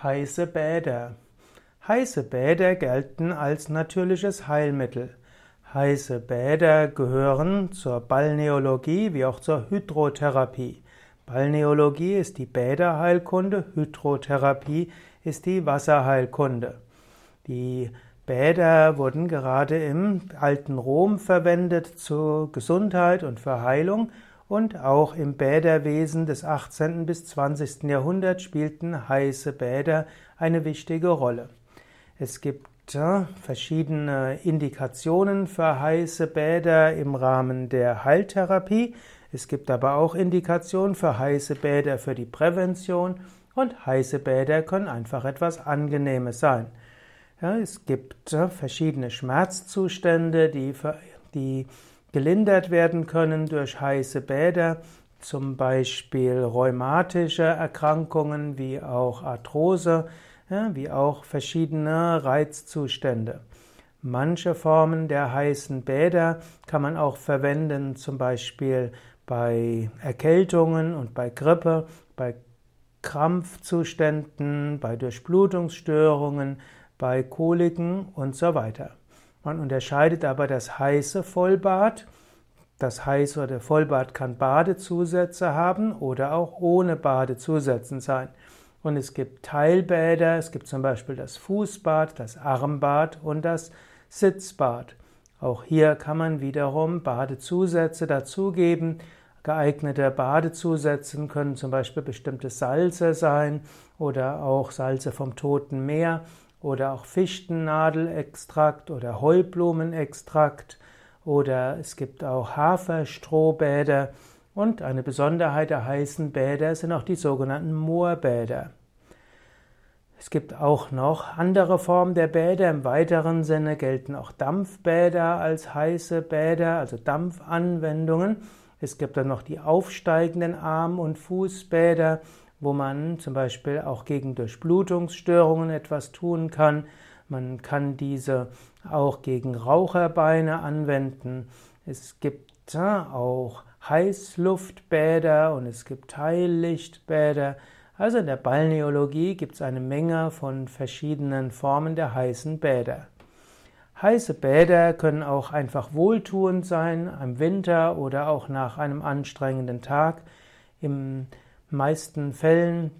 Heiße Bäder. Heiße Bäder gelten als natürliches Heilmittel. Heiße Bäder gehören zur Balneologie wie auch zur Hydrotherapie. Balneologie ist die Bäderheilkunde, Hydrotherapie ist die Wasserheilkunde. Die Bäder wurden gerade im alten Rom verwendet zur Gesundheit und für Heilung und auch im Bäderwesen des 18. bis 20. Jahrhunderts spielten heiße Bäder eine wichtige Rolle. Es gibt äh, verschiedene Indikationen für heiße Bäder im Rahmen der Heiltherapie. Es gibt aber auch Indikationen für heiße Bäder für die Prävention und heiße Bäder können einfach etwas Angenehmes sein. Ja, es gibt äh, verschiedene Schmerzzustände, die, die gelindert werden können durch heiße Bäder, zum Beispiel rheumatische Erkrankungen wie auch Arthrose, wie auch verschiedene Reizzustände. Manche Formen der heißen Bäder kann man auch verwenden, zum Beispiel bei Erkältungen und bei Grippe, bei Krampfzuständen, bei Durchblutungsstörungen, bei Koliken und so weiter. Man unterscheidet aber das heiße Vollbad. Das heiße oder Vollbad kann Badezusätze haben oder auch ohne Badezusätzen sein. Und es gibt Teilbäder, es gibt zum Beispiel das Fußbad, das Armbad und das Sitzbad. Auch hier kann man wiederum Badezusätze dazugeben. Geeignete Badezusätze können zum Beispiel bestimmte Salze sein oder auch Salze vom Toten Meer oder auch Fichtennadelextrakt oder Heublumenextrakt oder es gibt auch Haferstrohbäder und eine Besonderheit der heißen Bäder sind auch die sogenannten Moorbäder. Es gibt auch noch andere Formen der Bäder. Im weiteren Sinne gelten auch Dampfbäder als heiße Bäder, also Dampfanwendungen. Es gibt dann noch die aufsteigenden Arm- und Fußbäder wo man zum Beispiel auch gegen Durchblutungsstörungen etwas tun kann. Man kann diese auch gegen Raucherbeine anwenden. Es gibt auch Heißluftbäder und es gibt Teillichtbäder. Also in der Balneologie gibt es eine Menge von verschiedenen Formen der heißen Bäder. Heiße Bäder können auch einfach wohltuend sein, im Winter oder auch nach einem anstrengenden Tag. Im meisten Fällen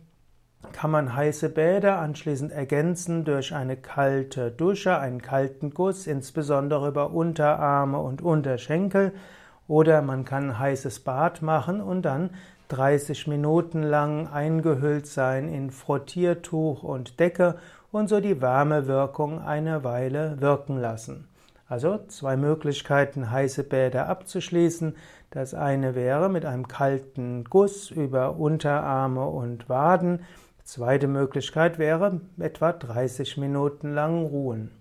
kann man heiße Bäder anschließend ergänzen durch eine kalte Dusche, einen kalten Guss, insbesondere über Unterarme und Unterschenkel. Oder man kann ein heißes Bad machen und dann 30 Minuten lang eingehüllt sein in Frottiertuch und Decke und so die Wärmewirkung eine Weile wirken lassen. Also zwei Möglichkeiten, heiße Bäder abzuschließen. Das eine wäre mit einem kalten Guss über Unterarme und Waden. Zweite Möglichkeit wäre etwa 30 Minuten lang ruhen.